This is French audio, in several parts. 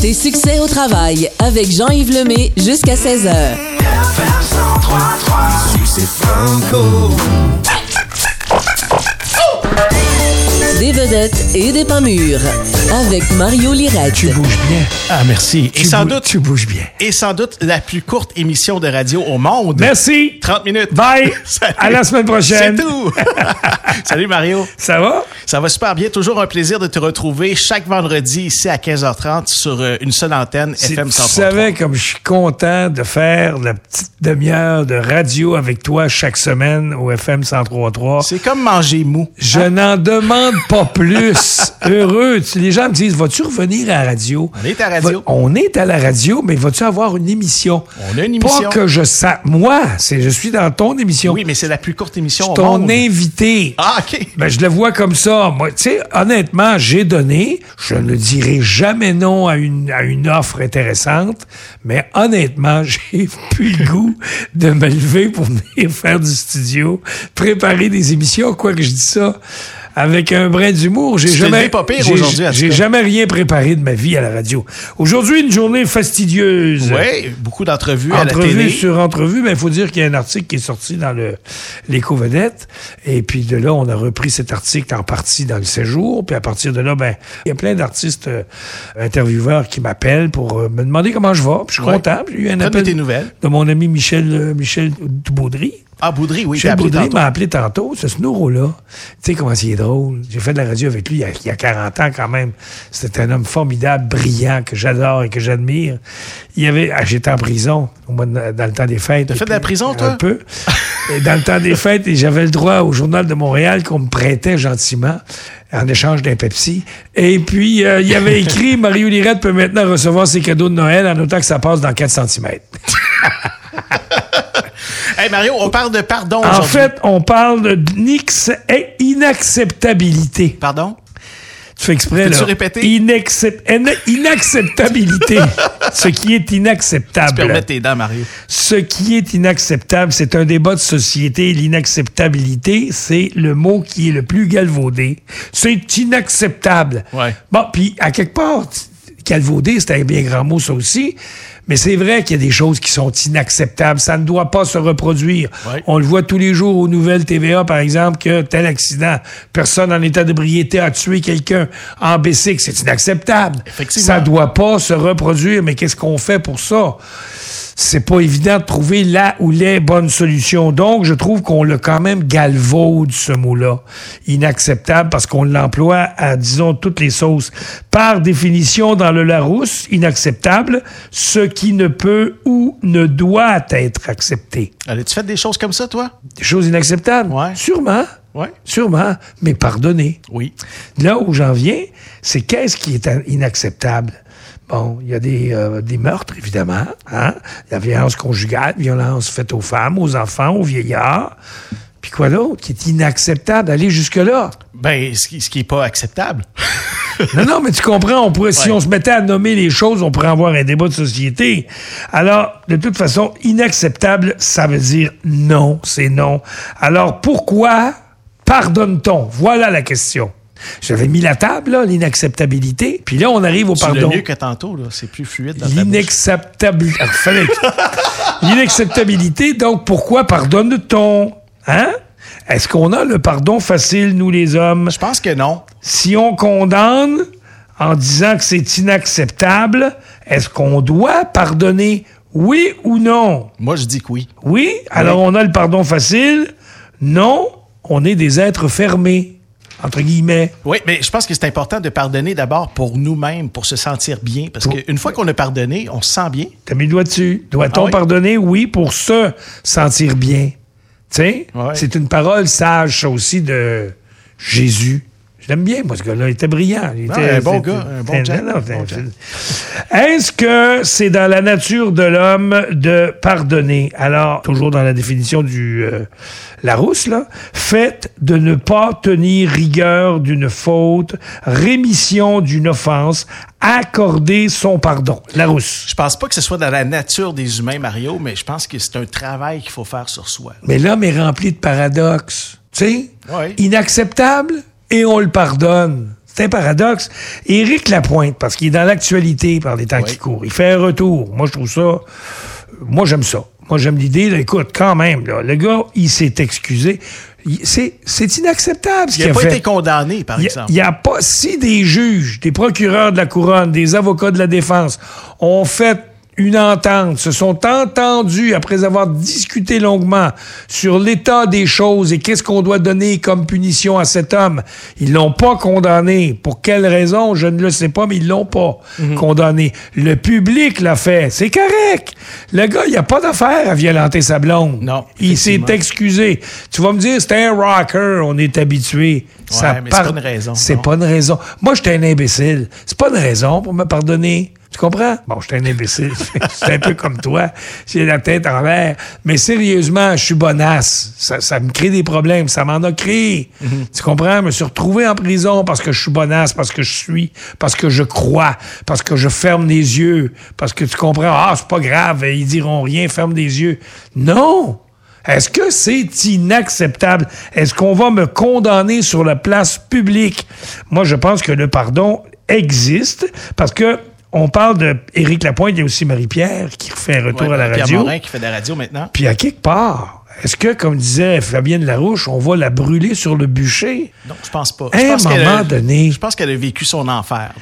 Tes succès au travail avec Jean-Yves Lemay jusqu'à 16h. Succès franco. Des vedettes et des pas mûrs avec Mario Lirette. Tu bouges bien. Ah, merci. Et Tu sans doute, Tu bouges bien. et sans doute la plus courte émission de radio au monde. Merci. 30 minutes. Bye. Salut. À la semaine prochaine. C'est tout. Salut Mario. Ça va? Ça va super bien. Toujours un plaisir de te retrouver chaque vendredi ici à 15h30 sur euh, une seule antenne Si FM tu 103. savais comme je suis content de faire la petite demi-heure de radio avec toi chaque semaine au FM 103.3. C'est comme manger mou. Je n'en demande pas plus. Heureux. Les gens me disent, vas-tu revenir à la radio? On est à la radio. Va- on est à la radio, mais vas-tu avoir une émission? On a une émission. Pas que je sache. Moi, je suis dans ton émission. Oui, mais c'est la plus courte émission Je au suis ton monde. invité. Ah, OK. Ben, je le vois comme ça. Moi, tu sais, honnêtement, j'ai donné. Je ne dirai jamais non à une, à une offre intéressante. Mais honnêtement, j'ai plus le goût de me lever pour venir faire du studio, préparer des émissions. Quoi que je dis ça avec un brin d'humour. J'ai jamais, levé pas pire j'ai- jamais rien préparé de ma vie à la radio. Aujourd'hui, une journée fastidieuse. Oui, beaucoup d'entrevues à la télé. sur entrevue, mais il faut dire qu'il y a un article qui est sorti dans le l'éco-vedette. Et puis de là, on a repris cet article en partie dans le séjour. Puis à partir de là, ben, il y a plein d'artistes euh, intervieweurs qui m'appellent pour euh, me demander comment je vais. Puis je suis Ouais. content. J'ai eu un Donne appel de mon ami Michel, euh, Michel Baudry. Ah, Boudry, oui, Michel tantôt. m'a appelé tantôt, ce Snoro-là. Tu sais comment il est drôle. J'ai fait de la radio avec lui il y a, il y a 40 ans quand même. C'était un homme formidable, brillant, que j'adore et que j'admire. Il y avait, ah, j'étais en prison au mois de- dans le temps des fêtes. T'as fait de la prison, Un toi? peu. Et dans le temps des fêtes, et j'avais le droit au Journal de Montréal qu'on me prêtait gentiment en échange d'un Pepsi. Et puis, euh, il y avait écrit Mario Lirette peut maintenant recevoir ses cadeaux de Noël en autant que ça passe dans 4 cm. Hey, Mario, on parle de pardon En fait, on parle d'inacceptabilité. Pardon? Tu fais exprès, là. répéter? Ineccep- ina- inacceptabilité. Ce qui est inacceptable. Permets tes dents, Mario. Ce qui est inacceptable, c'est un débat de société. L'inacceptabilité, c'est le mot qui est le plus galvaudé. C'est inacceptable. Ouais. Bon, puis à quelque part, galvaudé, c'est un bien grand mot, ça aussi. Mais c'est vrai qu'il y a des choses qui sont inacceptables. Ça ne doit pas se reproduire. Ouais. On le voit tous les jours aux nouvelles TVA, par exemple, que tel accident, personne en état d'ébriété a tué quelqu'un en bicycle. C'est inacceptable. Ça doit pas se reproduire. Mais qu'est-ce qu'on fait pour ça? C'est pas évident de trouver la ou les bonnes solutions. Donc, je trouve qu'on l'a quand même galvaude, ce mot-là. Inacceptable parce qu'on l'emploie à, disons, toutes les sauces. Par définition, dans le Larousse, inacceptable, ce qui ne peut ou ne doit être accepté. Allez, tu fais des choses comme ça, toi? Des choses inacceptables? Ouais. Sûrement. Ouais. Sûrement. Mais pardonner. Oui. Là où j'en viens, c'est qu'est-ce qui est inacceptable? Bon, il y a des, euh, des meurtres, évidemment. Hein? La violence conjugale, violence faite aux femmes, aux enfants, aux vieillards. Puis quoi d'autre qui est inacceptable? D'aller jusque-là? Ben, ce qui, ce qui est pas acceptable. Non, non, mais tu comprends, on pourrait, si on se mettait à nommer les choses, on pourrait avoir un débat de société. Alors, de toute façon, inacceptable, ça veut dire non, c'est non. Alors, pourquoi pardonne-t-on? Voilà la question. J'avais mis la table, l'inacceptabilité. Puis là, on arrive au Tu pardon. mieux que tantôt, là. C'est plus fluide dans. L'inacceptabilité. Ah, L'inacceptabilité, donc pourquoi pardonne-t-on? Hein? Est-ce qu'on a le pardon facile, nous les hommes? Je pense que non. Si on condamne en disant que c'est inacceptable, est-ce qu'on doit pardonner? Oui ou non? Moi, je dis que oui. Oui, alors on a le pardon facile? Non, on est des êtres fermés, entre guillemets. Oui, mais je pense que c'est important de pardonner d'abord pour nous-mêmes, pour se sentir bien. Parce qu'une fois qu'on a pardonné, on se sent bien. T'as mis le doigt dessus. Doit-on Ah oui? pardonner? Oui, pour se sentir bien. Tu sais, c'est une parole sage, ça aussi, de Jésus. Je l'aime bien, moi, ce gars-là. Il était brillant. Il était, un bon gars, un bon Jack. Bon Est-ce que c'est dans la nature de l'homme de pardonner? Alors, toujours dans la définition du euh, Larousse, là, fait de ne pas tenir rigueur d'une faute, rémission d'une offense, accorder son pardon. Larousse. Je pense pas que ce soit dans la nature des humains, Mario, mais je pense que c'est un travail qu'il faut faire sur soi. Mais l'homme est rempli de paradoxes. Tu sais? Ouais. Inacceptable et on le pardonne. C'est un paradoxe. Éric Lapointe, parce qu'il est dans l'actualité par les temps qui courent, il fait un retour. Moi, je trouve ça... Moi, j'aime ça. Moi, j'aime l'idée. Écoute, quand même, là, le gars, il s'est excusé. C'est c'est inacceptable ce Il qu'il n'a a pas fait. été condamné, par Il exemple. Il n'y a pas. Si des juges, des procureurs de la couronne, des avocats de la défense ont fait une entente, se sont entendus après avoir discuté longuement sur l'état des choses et qu'est-ce qu'on doit donner comme punition à cet homme. Ils l'ont pas condamné. Pour quelle raison? Je ne le sais pas, mais ils l'ont pas Mhm. condamné. Le public l'a fait. C'est correct. Le gars, il n'y a pas d'affaire à violenter sa blonde. Non, Il s'est excusé. Tu vas me dire, c'était un rocker, on est habitué. Ça mais c'est pas une raison, C'est pas une raison. Moi, j'étais un imbécile. C'est pas une raison pour me pardonner. Tu comprends? Bon, j'étais un imbécile. C'est un peu comme toi. J'ai la tête en l'air. Mais sérieusement, je suis bonasse. Ça, ça me crée des problèmes. Ça m'en a créé. Mhm. Tu comprends? Je me suis retrouvé en prison parce que je suis bonasse, parce que je suis, parce que je crois, parce que je ferme les yeux, parce que tu comprends? Ah, c'est pas grave. Ils diront rien. Ferme les yeux. Non! Est-ce que c'est inacceptable? Est-ce qu'on va me condamner sur la place publique? Moi, je pense que le pardon existe parce que on parle de Éric Lapointe, il y a aussi Marie-Pierre qui refait un retour Ouais, à la Pierre radio. Morin qui fait de la radio maintenant. Puis à quelque part, est-ce que, comme disait Fabienne Larouche, on va la brûler sur le bûcher? Non, je pense pas. À un a- moment donné. Je pense qu'elle a vécu son enfer.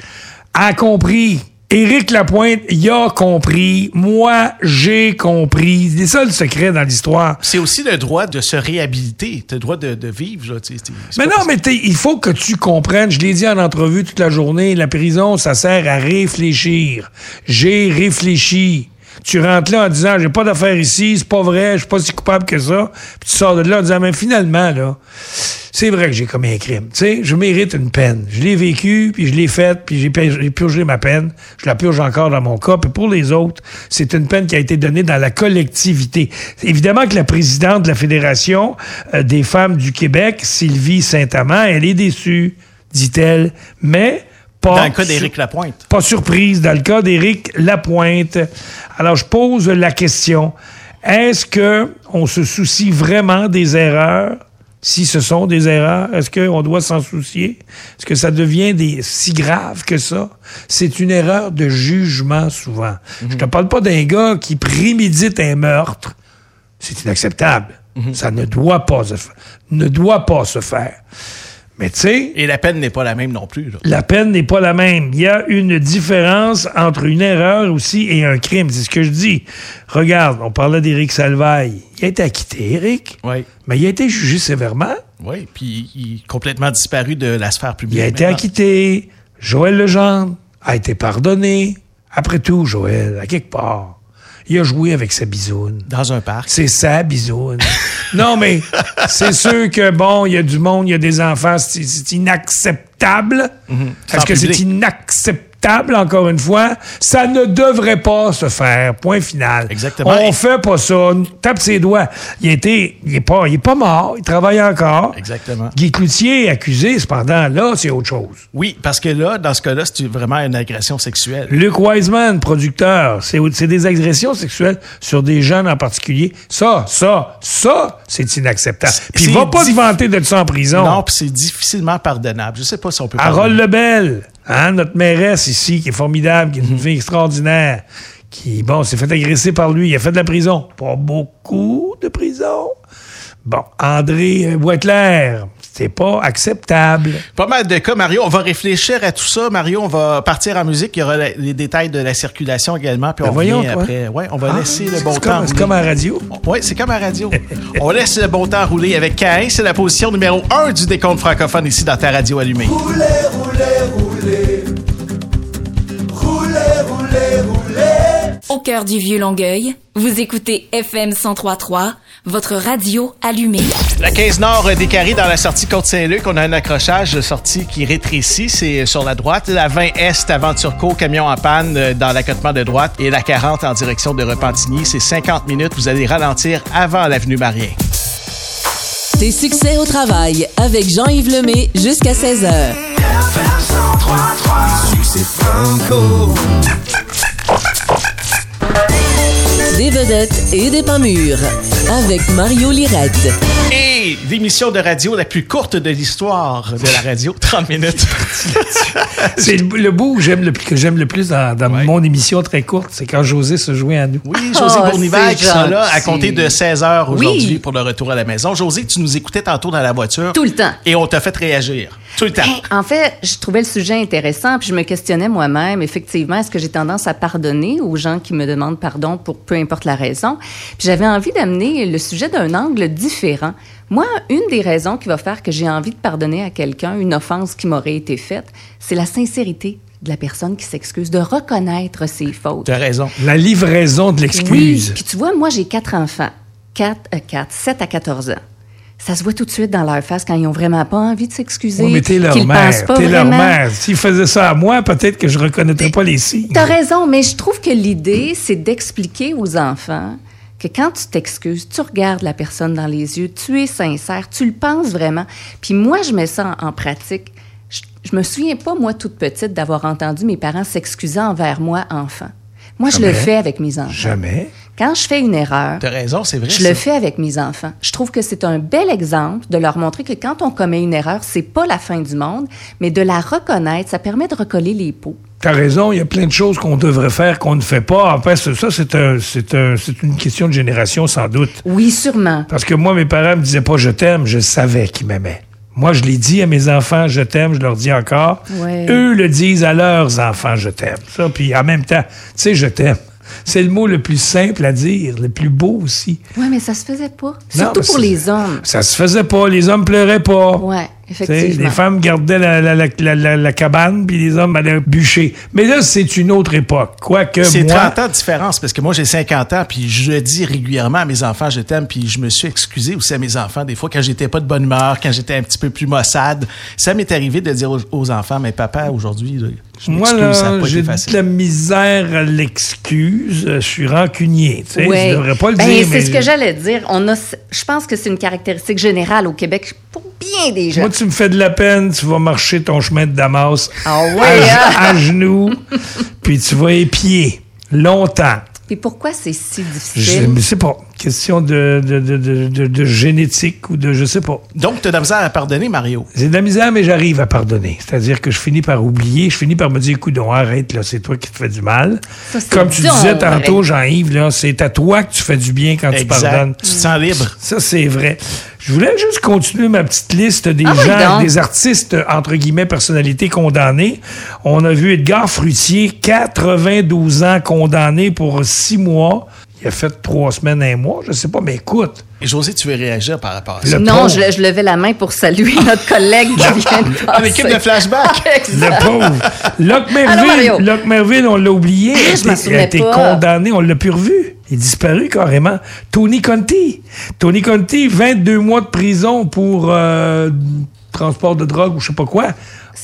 A compris. Éric Lapointe, il a compris. Moi, j'ai compris. C'est ça le secret dans l'histoire. C'est aussi le droit de se réhabiliter. Le droit de, de vivre. Là, tu sais, c'est- c'est Mais non, mais il faut que tu comprennes. Je l'ai dit en entrevue toute la journée. La prison, ça sert à réfléchir. J'ai réfléchi. Tu rentres là en disant, j'ai pas d'affaires ici, c'est pas vrai, je suis pas si coupable que ça. Puis tu sors de là en disant, mais finalement, là, c'est vrai que j'ai commis un crime. Tu sais, je mérite une peine. Je l'ai vécu, puis je l'ai faite, puis j'ai pu- j'ai purgé ma peine. Je la purge encore dans mon cas. Puis pour les autres, c'est une peine qui a été donnée dans la collectivité. Évidemment que la présidente de la Fédération euh, des femmes du Québec, Sylvie Saint-Amand, elle est déçue, dit-elle, mais pas... Dans le cas d'Éric Lapointe. pas surprise dans le cas d'Éric Lapointe. Alors, je pose la question. Est-ce que on se soucie vraiment des erreurs? Si ce sont des erreurs, est-ce qu'on doit s'en soucier? Est-ce que ça devient des, si grave que ça? C'est une erreur de jugement souvent. Je te parle pas d'un gars qui prémédite un meurtre. C'est inacceptable. Ça ne doit pas se ne doit pas se faire. Mais tu sais, Et la peine n'est pas la même non plus. là. la peine n'est pas la même. Il y a une différence entre une erreur aussi et un crime. C'est ce que je dis. Regarde, on parlait d'Éric Salvaille. Il a été acquitté, Éric. Oui. Mais il a été jugé sévèrement. Oui, puis il est complètement disparu de la sphère publique. Il a été maintenant. acquitté. Joël Legendre a été pardonné. Après tout, Joël, à quelque part, il a joué avec sa bisoune. Dans un parc. C'est ça, bisoune. non, mais c'est sûr que, bon, il y a du monde, il y a des enfants, c'est inacceptable. Est-ce Sans que c'est public. Inacceptable, encore une fois? Ça ne devrait pas se faire. Point final. Exactement. On fait pas ça. Tape ses doigts. Il été, il est pas, il est pas mort. Il travaille encore. Exactement. Guy Cloutier est accusé, cependant, là, c'est autre chose. Oui, parce que là, dans ce cas-là, c'est vraiment une agression sexuelle. Luc Wiseman, producteur, c'est des agressions sexuelles sur des jeunes en particulier. Ça, ça, ça, c'est inacceptable. Puis C'est va pas diff- vanter de ça en prison. Non, puis c'est difficilement pardonnable. Je sais pas si on peut Harold. Lebel, hein, notre mairesse ici, qui est formidable, qui est une Mhm. fille extraordinaire, qui, bon, s'est fait agresser par lui. Il a fait de la prison. Pas beaucoup de prison. Bon, André euh, Boisclair, c'est pas acceptable. Pas mal de cas, Mario. On va réfléchir à tout ça. Mario, on va partir en musique. Il y aura la- les détails de la circulation également. Puis Ben on voyons, revient toi. après. Ouais, on va Ah, laisser le bon temps C'est rouler. comme à la radio. Oui, c'est comme à la radio. on laisse le bon temps rouler avec Cain. C'est la position numéro 1 du décompte francophone ici dans ta radio allumée. Roulez, roulez, roulez. Roulez, roulez, roulez. Au cœur du vieux Longueuil, vous écoutez FM 1033, votre radio allumée. La 15 Nord des Carrés dans la sortie Côte-Saint-Luc, on a un accrochage de sortie qui rétrécit, c'est sur la droite. La 20 Est avant Turcot, camion en panne euh, dans l'accotement de droite. Et la 40 en direction de Repentigny, c'est 50 minutes. Vous allez ralentir avant l'avenue Marien. Tes succès au travail avec Jean-Yves Lemay jusqu'à 16h. Succès franco. Des vedettes vedettes et des pas mûrs. Avec Mario Lirette. Et l'émission de radio la plus courte de l'histoire de la radio, 30 minutes. C'est le, bout que j'aime le, plus- que j'aime le plus dans, dans mon émission très courte, c'est quand José se jouait à nous. Oui, José Oh, Bournival qui sera là à compter de 16 heures aujourd'hui Oui. pour le retour à la maison. José, tu nous écoutais tantôt dans la voiture. Tout le temps. Et on t'a fait réagir. Tout le temps. Ben, en fait, je trouvais le sujet intéressant, puis je me questionnais moi-même, effectivement, est-ce que j'ai tendance à pardonner aux gens qui me demandent pardon pour peu importe la raison? Puis j'avais envie d'amener le sujet d'un angle différent. Moi, une des raisons qui va faire que j'ai envie de pardonner à quelqu'un une offense qui m'aurait été faite, c'est la sincérité de la personne qui s'excuse, de reconnaître ses fautes. Tu as raison. La livraison de l'excuse. Oui, puis tu vois, moi, j'ai quatre enfants. Quatre, euh, quatre, 7 à 14 ans. Ça se voit tout de suite dans leur face quand ils ont vraiment pas envie de s'excuser. Oui, mais t'es leur mère. T'es leur mère. S'ils faisaient ça à moi, peut-être que je reconnaîtrais pas les signes. T'as raison, mais je trouve que l'idée, c'est d'expliquer aux enfants que quand tu t'excuses, tu regardes la personne dans les yeux, tu es sincère, tu le penses vraiment. Puis moi, je mets ça en, en pratique. Je, je me souviens pas, moi, toute petite, d'avoir entendu mes parents s'excuser envers moi, enfant. Moi, je le fais avec mes enfants. Jamais. Quand je fais une erreur, Tu as raison, c'est vrai. je ça. le fais avec mes enfants. Je trouve que c'est un bel exemple de leur montrer que quand on commet une erreur, c'est pas la fin du monde, mais de la reconnaître, ça permet de recoller les pots. T'as raison, il y a plein de choses qu'on devrait faire qu'on ne fait pas. En fait, ça, ça, c'est un, c'est un, c'est une question de génération, sans doute. Oui, sûrement. Parce que moi, mes parents me disaient pas je t'aime, je savais qu'ils m'aimaient. Moi, je l'ai dit à mes enfants, je t'aime, je leur dis encore. Ouais. Eux le disent à leurs enfants, je t'aime. Ça, puis en même temps, tu sais, je t'aime. C'est le mot le plus simple à dire, le plus beau aussi. Oui, mais ça se faisait pas. Surtout pour les hommes. Ça se faisait pas, les hommes pleuraient pas. Oui, effectivement. les femmes gardaient la, la- la- la- la- la cabane, puis les hommes allaient bûcher. Mais là, c'est une autre époque. Quoique C'est moi... 30 ans de différence parce que moi j'ai 50 ans puis je dis régulièrement à mes enfants je t'aime puis je me suis excusé aussi à mes enfants des fois quand j'étais pas de bonne humeur, quand j'étais un petit peu plus maussade. Ça m'est arrivé de dire aux, aux enfants mais papa aujourd'hui je Moi, là, j'ai de la misère à l'excuse. Je suis rancunier. Tu sais, Ouais. Je devrais pas le Ben, dire. c'est mais ce que j'allais dire. On a, je pense que c'est une caractéristique générale au Québec pour bien des gens. Moi, tu me fais de la peine, tu vas marcher ton chemin de Damas Ah ouais, à, hein? à genoux, puis tu vas épier longtemps. Puis pourquoi c'est si Je difficile? ne sais pas. Question de, de, de, de, de- de génétique ou de je sais pas. Donc tu as de la misère à pardonner Mario? J'ai de la misère, mais j'arrive à pardonner. C'est-à-dire que je finis par oublier, je finis par me dire, écoute, arrête, là, c'est toi qui te fais du mal. Ça, Comme tu disais tantôt, vrai. Jean-Yves, là, c'est à toi que tu fais du bien quand tu pardonnes. Tu te sens libre. Ça, c'est vrai. Je voulais juste continuer ma petite liste des Ah gens, des artistes, entre guillemets, personnalités condamnées. On a vu Edgar Fruitier, 92 ans, condamné pour six mois. Il a fait trois semaines, un mois, je sais pas, mais écoute. Et José, tu veux réagir par rapport à Le ça? Non, pauvre. je, je levais la main pour saluer notre collègue qui vient de En équipe de passer. flashback. Le pauvre. Locke Merville. Locke Merville, on l'a oublié. Il a été- condamné, on l'a plus revu. Il est disparu carrément. Tony Conti. Tony Conti, 22 mois de prison pour euh, transport de drogue ou je sais pas quoi.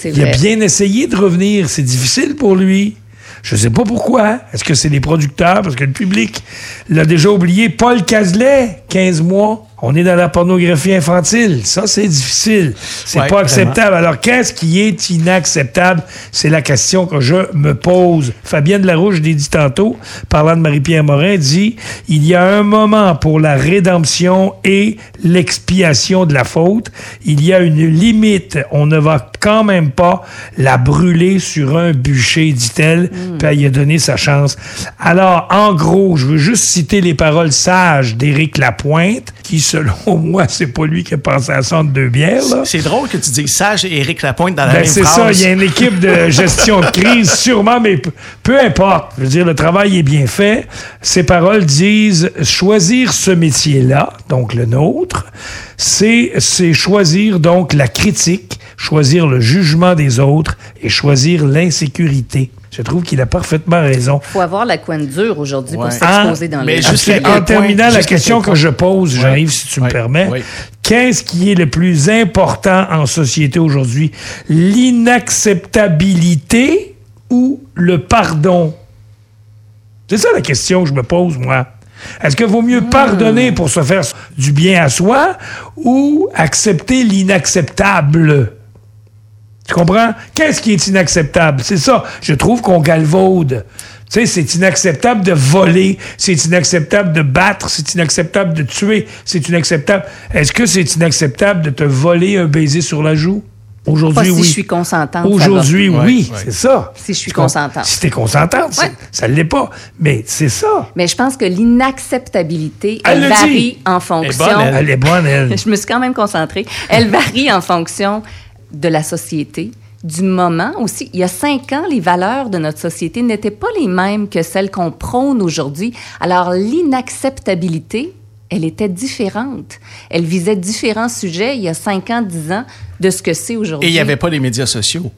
Il a bien essayé de revenir. C'est difficile pour lui. Je sais pas pourquoi. Est-ce que c'est les producteurs? Parce que le public l'a déjà oublié. Paul Cazelet, 15 mois. On est dans la pornographie infantile. Ça, c'est difficile. C'est Ouais, pas acceptable. Alors, qu'est-ce qui est inacceptable? C'est la question que je me pose. Fabienne Larouche, l'ai dit tantôt, parlant de Marie-Pierre Morin, dit il y a un moment pour la rédemption et l'expiation de la faute. Il y a une limite. On ne va quand même pas la brûler sur un bûcher, dit-elle, puis elle y a donné sa chance. Alors, en gros, je veux juste citer les paroles sages d'Éric Lapointe, qui, selon moi, c'est pas lui qui a pensé à ça entre deux bières. C'est drôle que tu dises Sage et Éric Lapointe dans la Ben, même c'est ça, il y a une équipe de gestion de crise, sûrement, mais peu, importe. Je veux dire, le travail est bien fait. Ces paroles disent choisir ce métier-là, donc le nôtre, c'est c'est choisir donc la critique, choisir le jugement des autres et choisir l'insécurité. Je trouve qu'il a parfaitement raison. faut avoir la coin dure aujourd'hui Ouais. pour s'exposer dans mais les juste en terminant, la question que je pose, Jean-Yves, si tu me Ouais. permets, qu'est-ce qui est le plus important en société aujourd'hui? L'inacceptabilité ou le pardon? C'est ça la question que je me pose, moi. Est-ce que vaut mieux pardonner pour se faire du bien à soi ou accepter l'inacceptable? Tu comprends? Qu'est-ce qui est inacceptable? C'est ça. Je trouve qu'on galvaude. Tu sais, c'est inacceptable de voler, c'est inacceptable de battre, c'est inacceptable de tuer, c'est inacceptable. Est-ce que c'est inacceptable de te voler un baiser sur la joue? Aujourd'hui, Pas si oui. je suis consentante, Aujourd'hui, oui, Ouais, ouais. c'est ça. Si je suis Tu consentante. Si t'es consentante, c'est- Ouais. ça l'est pas. Mais c'est ça. Mais je pense que l'inacceptabilité, Elle elle, le varie dit. en fonction. bonne, elle. Elle est bonne, elle. je me suis quand même concentrée. Elle varie en fonction de la société, du moment aussi. Il y a cinq ans, les valeurs de notre société n'étaient pas les mêmes que celles qu'on prône aujourd'hui. Alors, l'inacceptabilité, elle était différente. Elle visait différents sujets il y a cinq ans, dix ans de ce que c'est aujourd'hui. Et il n'y avait pas les médias sociaux.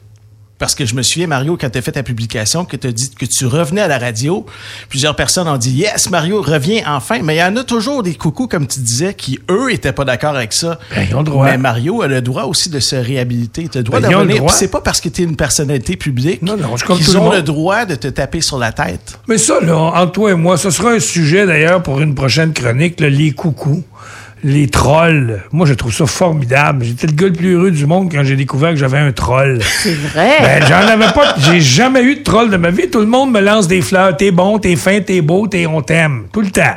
Parce que je me souviens, Mario, quand tu as fait ta publication, que tu as dit que tu revenais à la radio, plusieurs personnes ont dit Yes, Mario revient enfin. Mais il y en a toujours des coucous, comme tu disais, qui, eux, étaient pas d'accord avec ça. Ben, ils ont le droit. Mais Mario a le droit aussi de se réhabiliter. Tu as le droit Ben, c'est pas parce que tu es une personnalité publique Non, non, qu'ils le ont le droit de te taper sur la tête. Mais ça, là, entre toi et moi, ce sera un sujet d'ailleurs pour une prochaine chronique, là, les coucous, les trolls. Moi, je trouve ça formidable. J'étais le gars le plus heureux du monde quand j'ai découvert que j'avais un troll. C'est vrai? Ben, j'en avais pas. J'ai jamais eu de troll de ma vie. Tout le monde me lance des fleurs. T'es bon, t'es fin, t'es beau, t'es on t'aime. Tout le temps.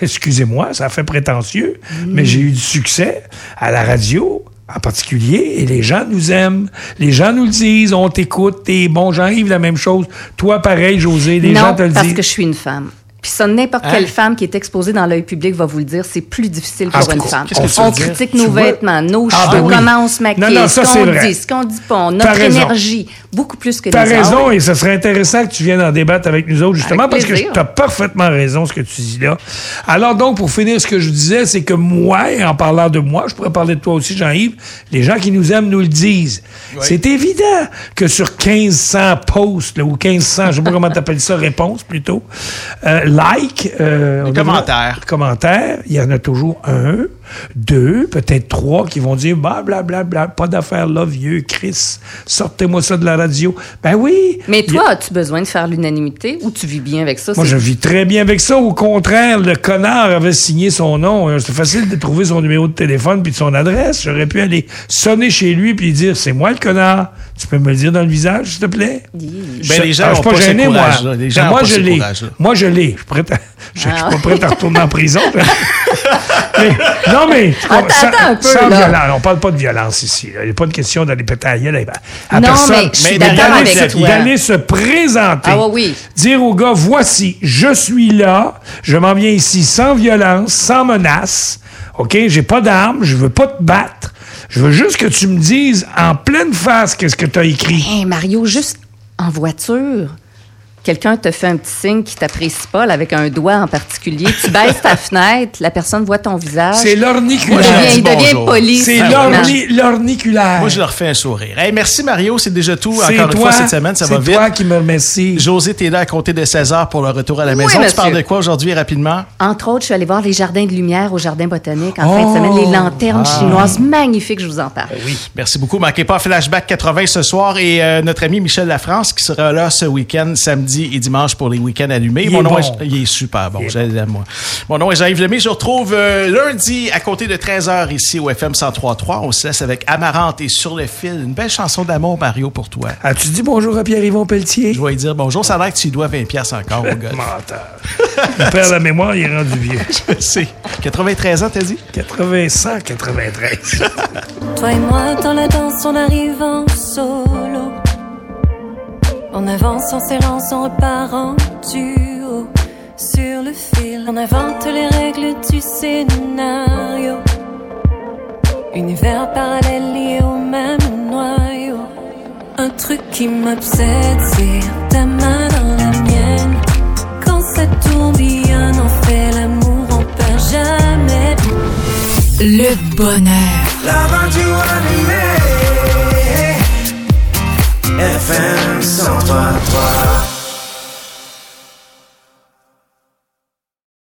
Excusez-moi, ça fait prétentieux, mais j'ai eu du succès à la radio. En particulier, et les gens nous aiment. Les gens nous le disent, on t'écoute, t'es bon. Jean-Yves, la même chose. Toi, pareil, José, les non, gens te le parce disent. que je suis une femme. Puis ça, n'importe Hein? quelle femme qui est exposée dans l'œil public va vous le dire, c'est plus difficile Ah, pour une femme. on critique Tu nos vois? vêtements, nos Ah, cheveux, ben oui. comment on se maquille, Non, non, ça, ce qu'on vrai. dit, ce qu'on dit pas, T'as notre raison. énergie, beaucoup plus que T'as les hommes. raison, et ce serait intéressant que tu viennes en débattre avec nous autres, justement, Avec parce que tu as parfaitement raison ce que tu dis là. Alors donc, pour finir, ce que je disais, c'est que moi, en parlant de moi, je pourrais parler de toi aussi, Jean-Yves, les gens qui nous aiment nous le disent. C'est évident que sur 1500 posts, là, ou 1500, je sais pas comment t'appelles ça, réponses plutôt, euh, like, euh, commentaires. commentaires, il y en a toujours un, deux, peut-être trois qui vont dire bah, bla bla bla, pas d'affaires là, vieux Chris, sortez-moi ça de la radio. Ben oui. Mais y a- toi, as-tu besoin de faire l'unanimité ou tu vis bien avec ça? moi, je vis très bien avec ça. Au contraire, le connard avait signé son nom. Euh, C'est facile de trouver son numéro de téléphone puis de son adresse. J'aurais pu aller sonner chez lui puis dire c'est moi le connard. Tu peux me le dire dans le visage, s'il te plaît? Ben, les gens Ah, je pas ce gêné, moi. Les gens Ben, moi, pas je l'ai. Moi, je l'ai. Je suis prêt à- je- je suis Ah. pas prêt à retourner en prison. Mais- non, mais. Attends, sans- attends un peu, sans là. violence. On parle pas de violence ici. là. Il n'y a pas de question d'aller péter à à- Non, personne. mais je suis Mais d'aller se- toi. D'aller se présenter. Ah ouais, oui. Dire au gars, voici, je suis là, je m'en viens ici sans violence, sans menace. OK? J'ai pas d'armes, je veux pas te battre. Je veux juste que tu me dises en pleine face qu'est-ce que tu as écrit. Hey, Mario, juste en voiture, quelqu'un te fait un petit signe qui t'apprécie pas, là, avec un doigt en particulier. Tu baisses ta fenêtre, la personne voit ton visage. C'est l'orniculaire. Devient, il devient poli. C'est l'orniculaire. Moi, je leur fais un sourire. Hey, merci, Mario. C'est déjà tout. C'est Encore une toi, fois, cette semaine, ça va C'est vite. toi qui me remercie. José, t'es là à compter de 16 heures pour le retour à la Oui, maison. Tu monsieur. parles de quoi aujourd'hui, rapidement? Entre autres, je suis allée voir les jardins de lumière au jardin botanique en Oh! fin de semaine. Les lanternes chinoises magnifiques, je vous en parle. Oui, merci beaucoup. Manquez pas Flashback 80 ce soir et euh, notre ami Michel Lafrance qui sera là ce week-end, samedi et dimanche pour les week-ends allumés. Il Mon est nom bon. est, il est super bon, je l'aime, moi. Mon nom est Jean-Yves Lemay. Je vous retrouve euh, lundi à côté de 13h ici au FM 103.3. On se laisse avec Amarante et Sur le fil. Une belle chanson d'amour, Mario, pour toi. As-tu dit bonjour à Pierre-Yvon Pelletier? Je vais lui dire bonjour. Ça a l'air que tu dois 20 pièces encore au gars. Menteur. Il perd la mémoire, il est rendu vieux. C'est 93 ans, t'as dit? 80, 193. Toi et moi dans la danse, on arrive en solo. On avance en s'élance, on repart en duo. Sur le fil, on invente les règles du scénario. Univers parallèle lié au même noyau. Un truc qui m'obsède, c'est ta main dans la mienne. Quand ça tourbillonne, on fait l'amour, on perd jamais. Le bonheur. La radio anime FM 103.3